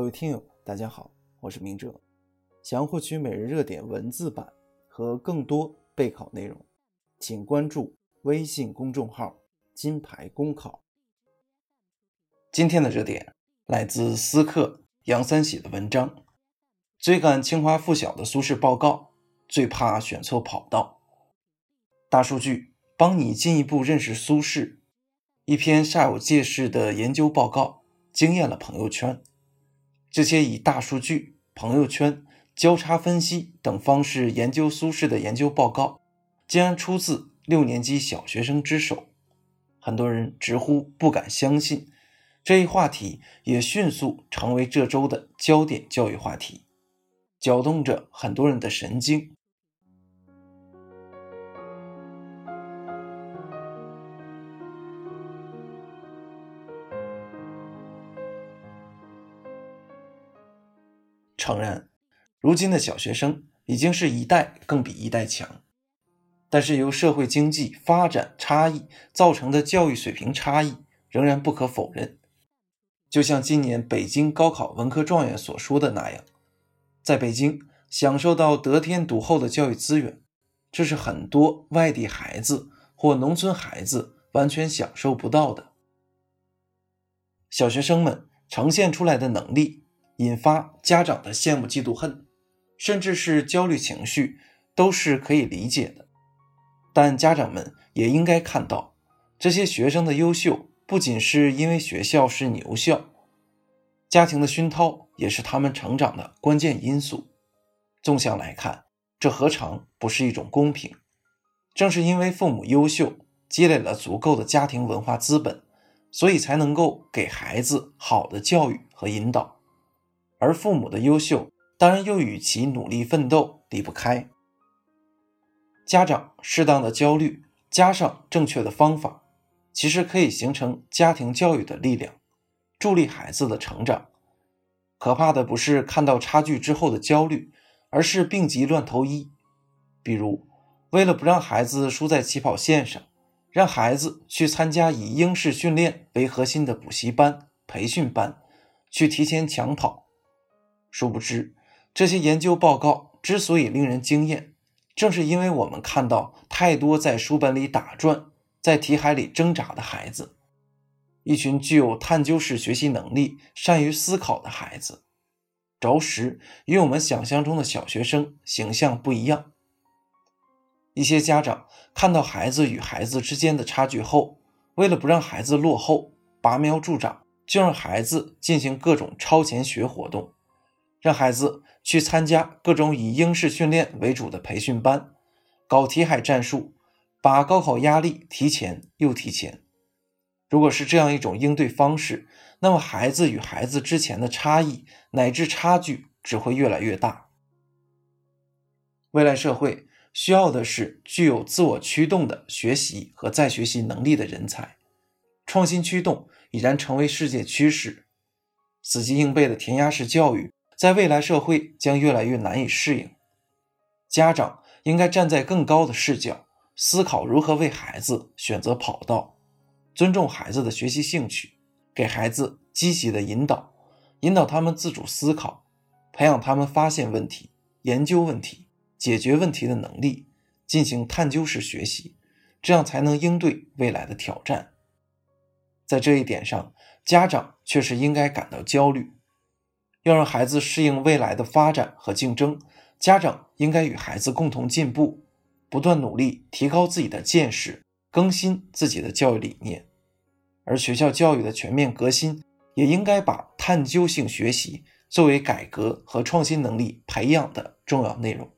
各位听友，大家好，我是明哲。想要获取每日热点文字版和更多备考内容，请关注微信公众号“金牌公考”。今天的热点来自思客杨三喜的文章：追赶清华附小的苏轼报告，最怕选错跑道。大数据帮你进一步认识苏轼。一篇煞有介事的研究报告惊艳了朋友圈。这些以大数据、朋友圈、交叉分析等方式研究苏轼的研究报告，竟然出自六年级小学生之手，很多人直呼不敢相信。这一话题也迅速成为这周的焦点教育话题，搅动着很多人的神经。诚然，如今的小学生已经是一代更比一代强，但是由社会经济发展差异造成的教育水平差异仍然不可否认。就像今年北京高考文科状元所说的那样，在北京享受到得天独厚的教育资源，这是很多外地孩子或农村孩子完全享受不到的。小学生们呈现出来的能力。引发家长的羡慕、嫉妒、恨，甚至是焦虑情绪，都是可以理解的。但家长们也应该看到，这些学生的优秀不仅是因为学校是牛校，家庭的熏陶也是他们成长的关键因素。纵向来看，这何尝不是一种公平？正是因为父母优秀，积累了足够的家庭文化资本，所以才能够给孩子好的教育和引导。而父母的优秀，当然又与其努力奋斗离不开。家长适当的焦虑，加上正确的方法，其实可以形成家庭教育的力量，助力孩子的成长。可怕的不是看到差距之后的焦虑，而是病急乱投医。比如，为了不让孩子输在起跑线上，让孩子去参加以英式训练为核心的补习班、培训班，去提前抢跑。殊不知，这些研究报告之所以令人惊艳，正是因为我们看到太多在书本里打转、在题海里挣扎的孩子，一群具有探究式学习能力、善于思考的孩子，着实与我们想象中的小学生形象不一样。一些家长看到孩子与孩子之间的差距后，为了不让孩子落后，拔苗助长，就让孩子进行各种超前学活动。让孩子去参加各种以英式训练为主的培训班，搞题海战术，把高考压力提前又提前。如果是这样一种应对方式，那么孩子与孩子之前的差异乃至差距只会越来越大。未来社会需要的是具有自我驱动的学习和再学习能力的人才，创新驱动已然成为世界趋势，死记硬背的填鸭式教育。在未来社会将越来越难以适应，家长应该站在更高的视角思考如何为孩子选择跑道，尊重孩子的学习兴趣，给孩子积极的引导，引导他们自主思考，培养他们发现问题、研究问题、解决问题的能力，进行探究式学习，这样才能应对未来的挑战。在这一点上，家长确实应该感到焦虑。要让孩子适应未来的发展和竞争，家长应该与孩子共同进步，不断努力提高自己的见识，更新自己的教育理念。而学校教育的全面革新，也应该把探究性学习作为改革和创新能力培养的重要内容。